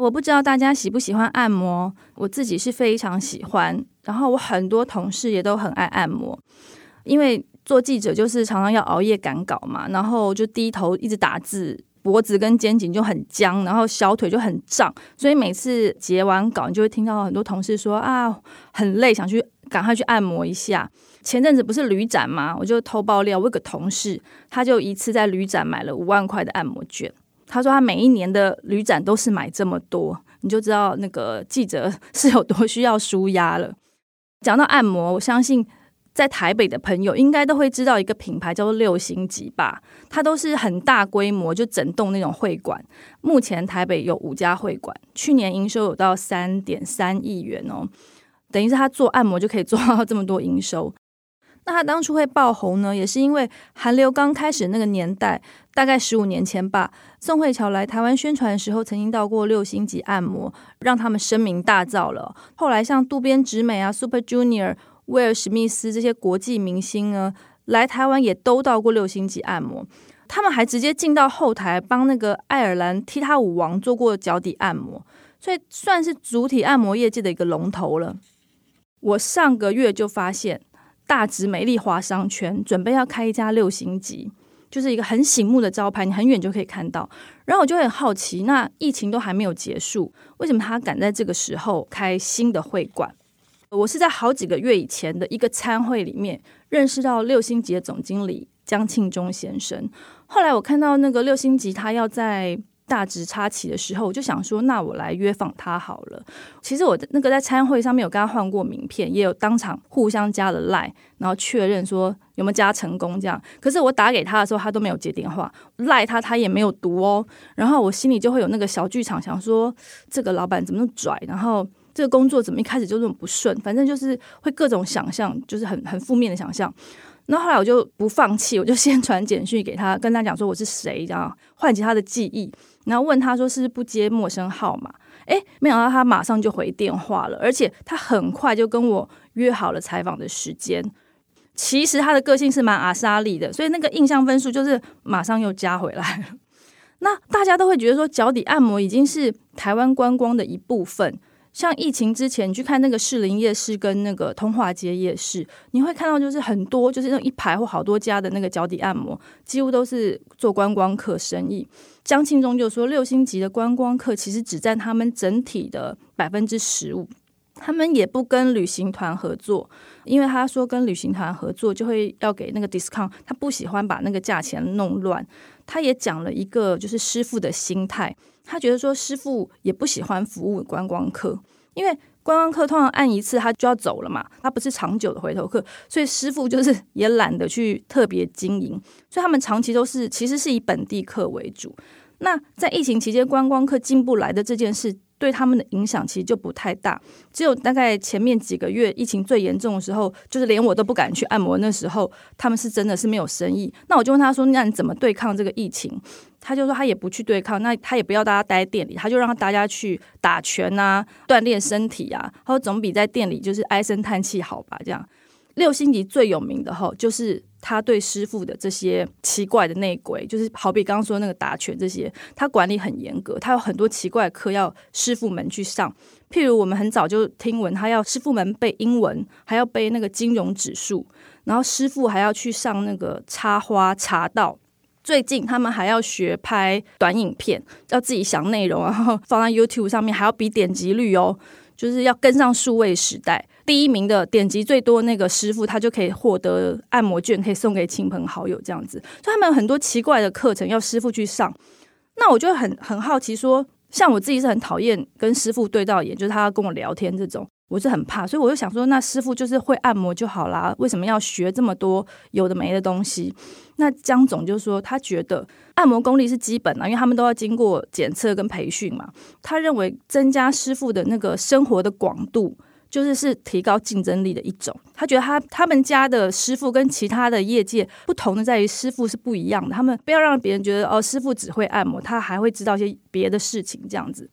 我不知道大家喜不喜欢按摩，我自己是非常喜欢。然后我很多同事也都很爱按摩，因为做记者就是常常要熬夜赶稿嘛，然后就低头一直打字，脖子跟肩颈就很僵，然后小腿就很胀，所以每次结完稿，你就会听到很多同事说啊很累，想去赶快去按摩一下。前阵子不是旅展嘛，我就偷爆料，我有个同事他就一次在旅展买了五万块的按摩券。他说他每一年的旅展都是买这么多，你就知道那个记者是有多需要舒压了。讲到按摩，我相信在台北的朋友应该都会知道一个品牌叫做六星级吧，它都是很大规模，就整栋那种会馆。目前台北有五家会馆，去年营收有到三点三亿元哦，等于是他做按摩就可以做到这么多营收。那他当初会爆红呢，也是因为韩流刚开始那个年代，大概十五年前吧。宋慧乔来台湾宣传的时候，曾经到过六星级按摩，让他们声名大噪了。后来像渡边直美啊、Super Junior、威尔史密斯这些国际明星呢，来台湾也都到过六星级按摩。他们还直接进到后台帮那个爱尔兰踢踏舞王做过脚底按摩，所以算是主体按摩业界的一个龙头了。我上个月就发现。大直美丽华商圈准备要开一家六星级，就是一个很醒目的招牌，你很远就可以看到。然后我就很好奇，那疫情都还没有结束，为什么他敢在这个时候开新的会馆？我是在好几个月以前的一个参会里面认识到六星级的总经理江庆忠先生。后来我看到那个六星级，他要在。大直插旗的时候，我就想说，那我来约访他好了。其实我那个在参会上面有跟他换过名片，也有当场互相加了赖，然后确认说有没有加成功这样。可是我打给他的时候，他都没有接电话，赖他他也没有读哦。然后我心里就会有那个小剧场，想说这个老板怎么那么拽，然后这个工作怎么一开始就这么不顺，反正就是会各种想象，就是很很负面的想象。那后来我就不放弃，我就先传简讯给他，跟他讲说我是谁，这样唤起他的记忆。然后问他说是不接陌生号码？诶，没想到他马上就回电话了，而且他很快就跟我约好了采访的时间。其实他的个性是蛮阿莎利的，所以那个印象分数就是马上又加回来了。那大家都会觉得说脚底按摩已经是台湾观光的一部分。像疫情之前，你去看那个士林夜市跟那个通化街夜市，你会看到就是很多就是那一排或好多家的那个脚底按摩，几乎都是做观光客生意。江庆忠就说，六星级的观光客其实只占他们整体的百分之十五，他们也不跟旅行团合作，因为他说跟旅行团合作就会要给那个 discount，他不喜欢把那个价钱弄乱。他也讲了一个就是师傅的心态。他觉得说师傅也不喜欢服务观光客，因为观光客通常按一次他就要走了嘛，他不是长久的回头客，所以师傅就是 也懒得去特别经营，所以他们长期都是其实是以本地客为主。那在疫情期间观光客进不来的这件事。对他们的影响其实就不太大，只有大概前面几个月疫情最严重的时候，就是连我都不敢去按摩。那时候他们是真的是没有生意。那我就问他说：“那你怎么对抗这个疫情？”他就说他也不去对抗，那他也不要大家待在店里，他就让大家去打拳啊，锻炼身体啊。他说总比在店里就是唉声叹气好吧？这样六星级最有名的哈就是。他对师傅的这些奇怪的内鬼，就是好比刚刚说那个打拳这些，他管理很严格，他有很多奇怪的课要师傅们去上。譬如我们很早就听闻，他要师傅们背英文，还要背那个金融指数，然后师傅还要去上那个插花茶道。最近他们还要学拍短影片，要自己想内容，然后放在 YouTube 上面，还要比点击率哦，就是要跟上数位时代。第一名的点击最多那个师傅，他就可以获得按摩券，可以送给亲朋好友这样子。所以他们有很多奇怪的课程要师傅去上。那我就很很好奇，说像我自己是很讨厌跟师傅对到眼，就是他要跟我聊天这种，我是很怕。所以我就想说，那师傅就是会按摩就好啦，为什么要学这么多有的没的东西？那江总就说，他觉得按摩功力是基本的，因为他们都要经过检测跟培训嘛。他认为增加师傅的那个生活的广度。就是是提高竞争力的一种。他觉得他他们家的师傅跟其他的业界不同的在于师傅是不一样的，他们不要让别人觉得哦，师傅只会按摩，他还会知道一些别的事情这样子。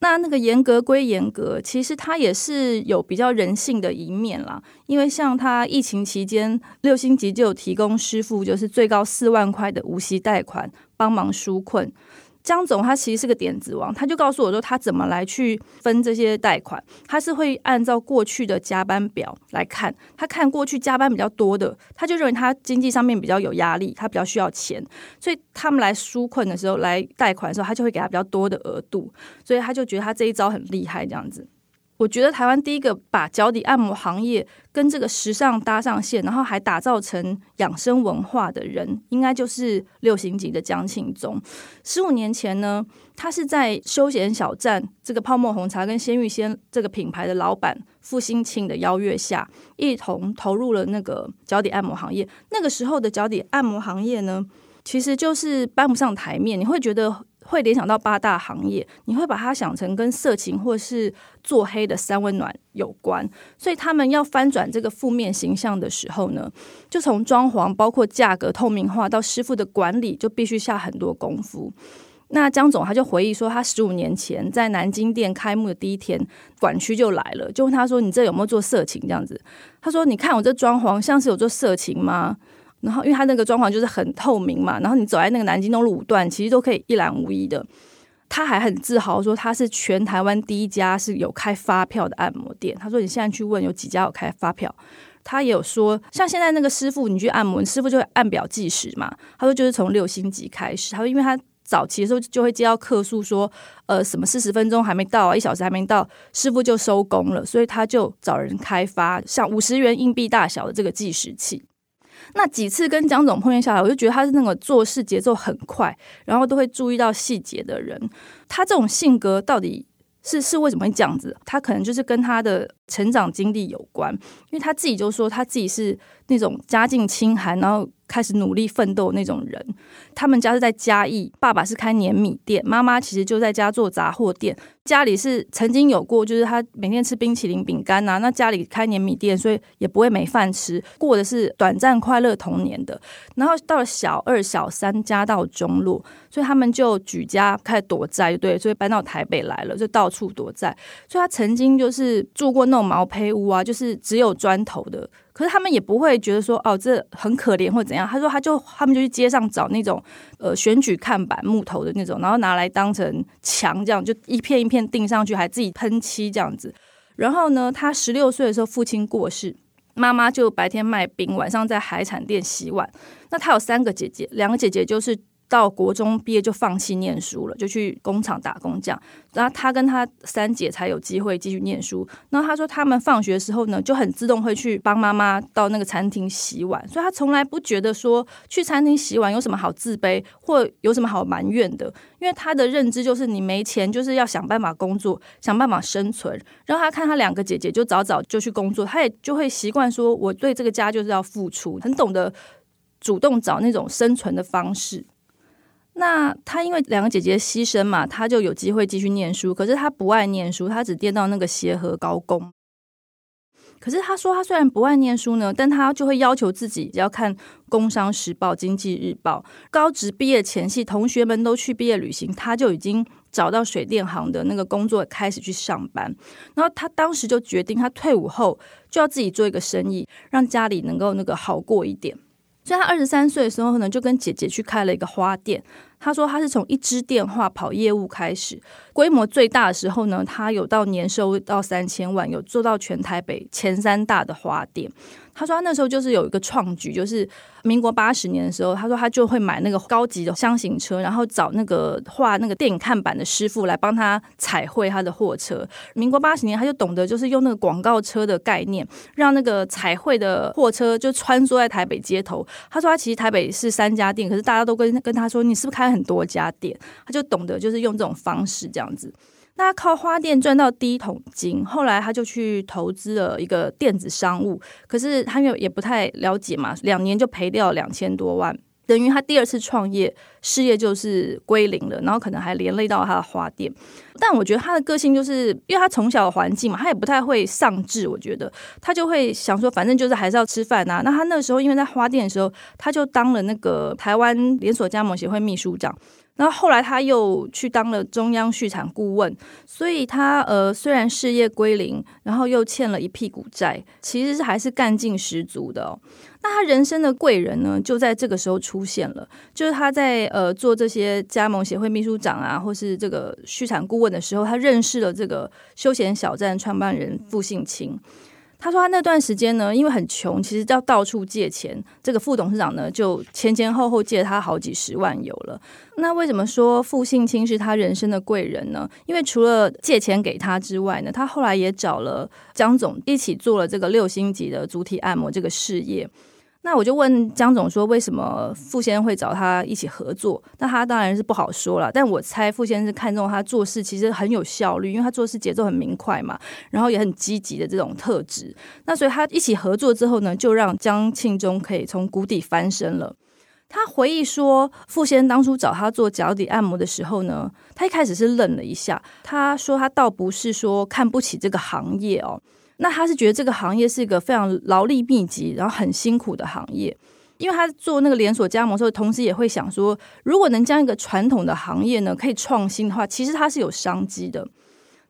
那那个严格归严格，其实它也是有比较人性的一面啦。因为像他疫情期间，六星级就有提供师傅就是最高四万块的无息贷款，帮忙纾困。江总他其实是个点子王，他就告诉我说他怎么来去分这些贷款，他是会按照过去的加班表来看，他看过去加班比较多的，他就认为他经济上面比较有压力，他比较需要钱，所以他们来纾困的时候来贷款的时候，他就会给他比较多的额度，所以他就觉得他这一招很厉害，这样子。我觉得台湾第一个把脚底按摩行业跟这个时尚搭上线，然后还打造成养生文化的人，应该就是六星级的江庆宗。十五年前呢，他是在休闲小站这个泡沫红茶跟鲜芋仙这个品牌的老板傅新庆的邀约下，一同投入了那个脚底按摩行业。那个时候的脚底按摩行业呢，其实就是搬不上台面，你会觉得。会联想到八大行业，你会把它想成跟色情或是做黑的三温暖有关，所以他们要翻转这个负面形象的时候呢，就从装潢、包括价格透明化到师傅的管理，就必须下很多功夫。那江总他就回忆说，他十五年前在南京店开幕的第一天，管区就来了，就问他说：“你这有没有做色情？”这样子，他说：“你看我这装潢像是有做色情吗？”然后，因为他那个装潢就是很透明嘛，然后你走在那个南京东路五段，其实都可以一览无遗的。他还很自豪说，他是全台湾第一家是有开发票的按摩店。他说，你现在去问有几家有开发票。他也有说，像现在那个师傅，你去按摩，师傅就会按表计时嘛。他说，就是从六星级开始。他说，因为他早期的时候就会接到客诉说，呃，什么四十分钟还没到啊，一小时还没到，师傅就收工了，所以他就找人开发像五十元硬币大小的这个计时器。那几次跟江总碰面下来，我就觉得他是那个做事节奏很快，然后都会注意到细节的人。他这种性格到底是是为什么会这样子？他可能就是跟他的成长经历有关，因为他自己就说他自己是那种家境清寒，然后。开始努力奋斗那种人，他们家是在嘉义，爸爸是开碾米店，妈妈其实就在家做杂货店。家里是曾经有过，就是他每天吃冰淇淋饼干呐，那家里开碾米店，所以也不会没饭吃，过的是短暂快乐童年的。然后到了小二、小三，家到中落，所以他们就举家开始躲债，对，所以搬到台北来了，就到处躲债。所以他曾经就是住过那种毛坯屋啊，就是只有砖头的。可是他们也不会觉得说哦，这很可怜或怎样。他说，他就他们就去街上找那种呃选举看板木头的那种，然后拿来当成墙，这样就一片一片钉上去，还自己喷漆这样子。然后呢，他十六岁的时候父亲过世，妈妈就白天卖冰，晚上在海产店洗碗。那他有三个姐姐，两个姐姐就是。到国中毕业就放弃念书了，就去工厂打工这样。然后他跟他三姐才有机会继续念书。然后他说，他们放学的时候呢，就很自动会去帮妈妈到那个餐厅洗碗，所以他从来不觉得说去餐厅洗碗有什么好自卑或有什么好埋怨的，因为他的认知就是你没钱就是要想办法工作，想办法生存。然后他看他两个姐姐就早早就去工作，他也就会习惯说，我对这个家就是要付出，很懂得主动找那种生存的方式。那他因为两个姐姐牺牲嘛，他就有机会继续念书。可是他不爱念书，他只念到那个协和高工。可是他说，他虽然不爱念书呢，但他就会要求自己要看《工商时报》《经济日报》。高职毕业前夕，同学们都去毕业旅行，他就已经找到水电行的那个工作，开始去上班。然后他当时就决定，他退伍后就要自己做一个生意，让家里能够那个好过一点。所以他二十三岁的时候呢，就跟姐姐去开了一个花店。他说他是从一支电话跑业务开始，规模最大的时候呢，他有到年收到三千万，有做到全台北前三大的花店。他说他那时候就是有一个创举，就是民国八十年的时候，他说他就会买那个高级的箱型车，然后找那个画那个电影看板的师傅来帮他彩绘他的货车。民国八十年，他就懂得就是用那个广告车的概念，让那个彩绘的货车就穿梭在台北街头。他说他其实台北是三家店，可是大家都跟跟他说你是不是开很多家店？他就懂得就是用这种方式这样子。那靠花店赚到第一桶金，后来他就去投资了一个电子商务，可是他又也不太了解嘛，两年就赔掉两千多万，等于他第二次创业事业就是归零了，然后可能还连累到他的花店。但我觉得他的个性就是，因为他从小的环境嘛，他也不太会上智。我觉得他就会想说，反正就是还是要吃饭呐。那他那时候因为在花店的时候，他就当了那个台湾连锁加盟协会秘书长。然后后来他又去当了中央畜产顾问，所以他呃虽然事业归零，然后又欠了一屁股债，其实是还是干劲十足的。那他人生的贵人呢，就在这个时候出现了，就是他在呃做这些加盟协会秘书长啊，或是这个畜产顾问的时候，他认识了这个休闲小站创办人傅信清。他说他那段时间呢，因为很穷，其实要到处借钱。这个副董事长呢，就前前后后借他好几十万有了。那为什么说傅信清是他人生的贵人呢？因为除了借钱给他之外呢，他后来也找了江总一起做了这个六星级的主体按摩这个事业。那我就问江总说，为什么傅先生会找他一起合作？那他当然是不好说了。但我猜傅先生是看中他做事其实很有效率，因为他做事节奏很明快嘛，然后也很积极的这种特质。那所以他一起合作之后呢，就让江庆忠可以从谷底翻身了。他回忆说，傅先生当初找他做脚底按摩的时候呢，他一开始是愣了一下。他说他倒不是说看不起这个行业哦。那他是觉得这个行业是一个非常劳力密集，然后很辛苦的行业，因为他做那个连锁加盟的时候，同时也会想说，如果能将一个传统的行业呢可以创新的话，其实它是有商机的。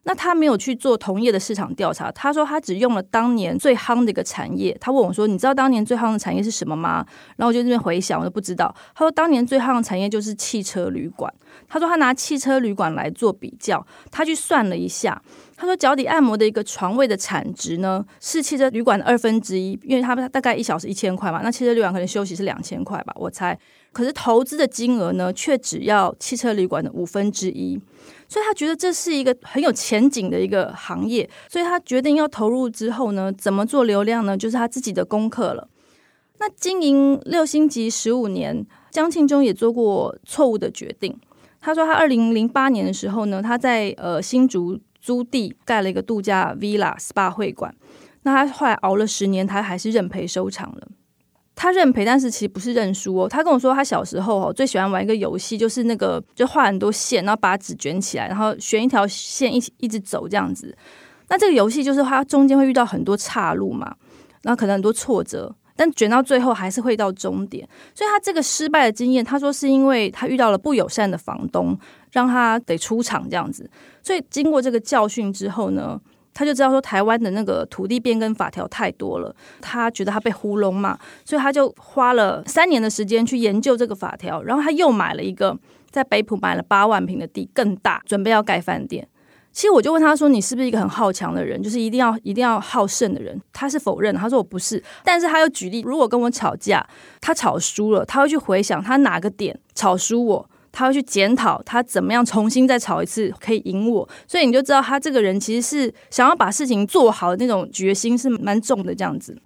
那他没有去做同业的市场调查，他说他只用了当年最夯的一个产业。他问我说：“你知道当年最夯的产业是什么吗？”然后我就这边回想，我都不知道。他说当年最夯的产业就是汽车旅馆。他说他拿汽车旅馆来做比较，他去算了一下。他说：“脚底按摩的一个床位的产值呢，是汽车旅馆的二分之一，因为他们大概一小时一千块嘛，那汽车旅馆可能休息是两千块吧，我猜。可是投资的金额呢，却只要汽车旅馆的五分之一，所以他觉得这是一个很有前景的一个行业，所以他决定要投入之后呢，怎么做流量呢？就是他自己的功课了。那经营六星级十五年，江庆忠也做过错误的决定。他说，他二零零八年的时候呢，他在呃新竹。”租地盖了一个度假 villa SPA 会馆，那他后来熬了十年，他还是认赔收场了。他认赔，但是其实不是认输哦。他跟我说，他小时候哦最喜欢玩一个游戏，就是那个就画很多线，然后把纸卷起来，然后选一条线一起一直走这样子。那这个游戏就是他中间会遇到很多岔路嘛，然后可能很多挫折。但卷到最后还是会到终点，所以他这个失败的经验，他说是因为他遇到了不友善的房东，让他得出场这样子。所以经过这个教训之后呢，他就知道说台湾的那个土地变更法条太多了，他觉得他被糊弄嘛，所以他就花了三年的时间去研究这个法条，然后他又买了一个在北浦买了八万平的地，更大，准备要盖饭店。其实我就问他说：“你是不是一个很好强的人？就是一定要一定要好胜的人？”他是否认，他说：“我不是。”但是他又举例，如果跟我吵架，他吵输了，他会去回想他哪个点吵输我，他会去检讨他怎么样重新再吵一次可以赢我。所以你就知道他这个人其实是想要把事情做好的那种决心是蛮重的。这样子，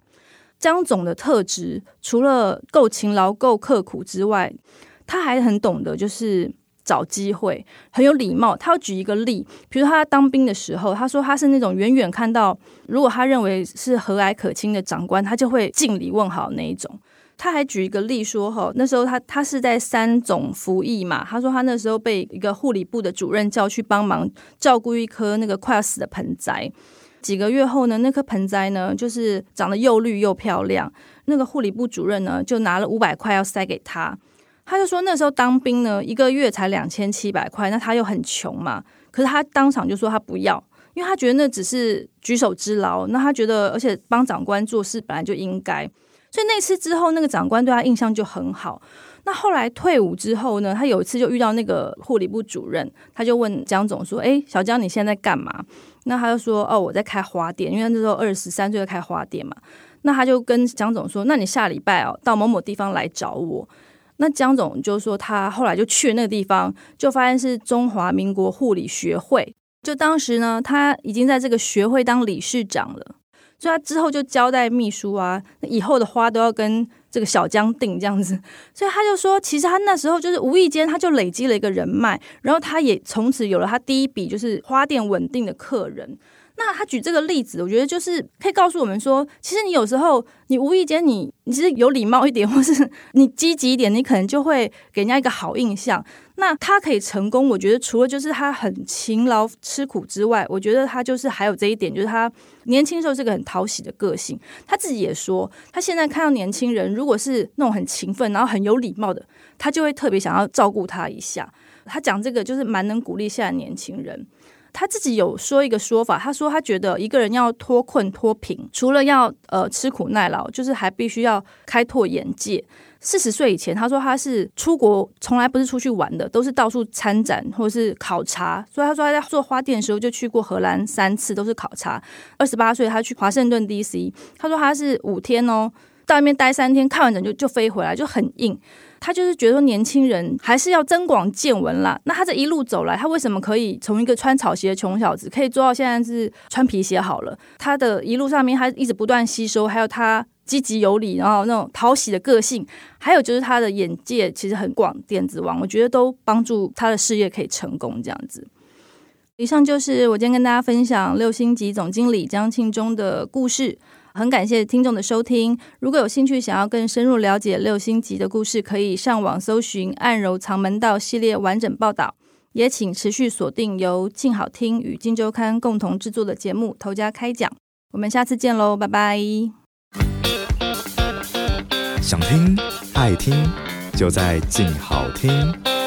江总的特质除了够勤劳、够刻苦之外，他还很懂得就是。找机会很有礼貌。他要举一个例，比如他当兵的时候，他说他是那种远远看到，如果他认为是和蔼可亲的长官，他就会敬礼问好那一种。他还举一个例说，哈，那时候他他是在三总服役嘛，他说他那时候被一个护理部的主任叫去帮忙照顾一棵那个快要死的盆栽。几个月后呢，那棵盆栽呢，就是长得又绿又漂亮。那个护理部主任呢，就拿了五百块要塞给他。他就说那时候当兵呢，一个月才两千七百块，那他又很穷嘛。可是他当场就说他不要，因为他觉得那只是举手之劳。那他觉得，而且帮长官做事本来就应该。所以那次之后，那个长官对他印象就很好。那后来退伍之后呢，他有一次就遇到那个护理部主任，他就问江总说：“哎，小江你现在在干嘛？”那他就说：“哦，我在开花店，因为那时候二十三岁开花店嘛。”那他就跟江总说：“那你下礼拜哦，到某某地方来找我。”那江总就说，他后来就去那个地方，就发现是中华民国护理学会。就当时呢，他已经在这个学会当理事长了，所以他之后就交代秘书啊，以后的花都要跟这个小江订这样子。所以他就说，其实他那时候就是无意间他就累积了一个人脉，然后他也从此有了他第一笔就是花店稳定的客人。那他举这个例子，我觉得就是可以告诉我们说，其实你有时候你无意间你你是有礼貌一点，或是你积极一点，你可能就会给人家一个好印象。那他可以成功，我觉得除了就是他很勤劳吃苦之外，我觉得他就是还有这一点，就是他年轻时候是个很讨喜的个性。他自己也说，他现在看到年轻人如果是那种很勤奋，然后很有礼貌的，他就会特别想要照顾他一下。他讲这个就是蛮能鼓励现在年轻人。他自己有说一个说法，他说他觉得一个人要脱困脱贫，除了要呃吃苦耐劳，就是还必须要开拓眼界。四十岁以前，他说他是出国，从来不是出去玩的，都是到处参展或者是考察。所以他说他在做花店的时候就去过荷兰三次，都是考察。二十八岁他去华盛顿 D.C.，他说他是五天哦，到那边待三天，看完整就就飞回来，就很硬。他就是觉得说年轻人还是要增广见闻啦。那他这一路走来，他为什么可以从一个穿草鞋的穷小子，可以做到现在是穿皮鞋好了？他的一路上面，他一直不断吸收，还有他积极有礼，然后那种讨喜的个性，还有就是他的眼界其实很广，电子王，我觉得都帮助他的事业可以成功这样子。以上就是我今天跟大家分享六星级总经理江庆忠的故事。很感谢听众的收听。如果有兴趣想要更深入了解六星级的故事，可以上网搜寻《暗柔藏门道》系列完整报道。也请持续锁定由静好听与金周刊共同制作的节目《头家开讲》。我们下次见喽，拜拜。想听爱听，就在静好听。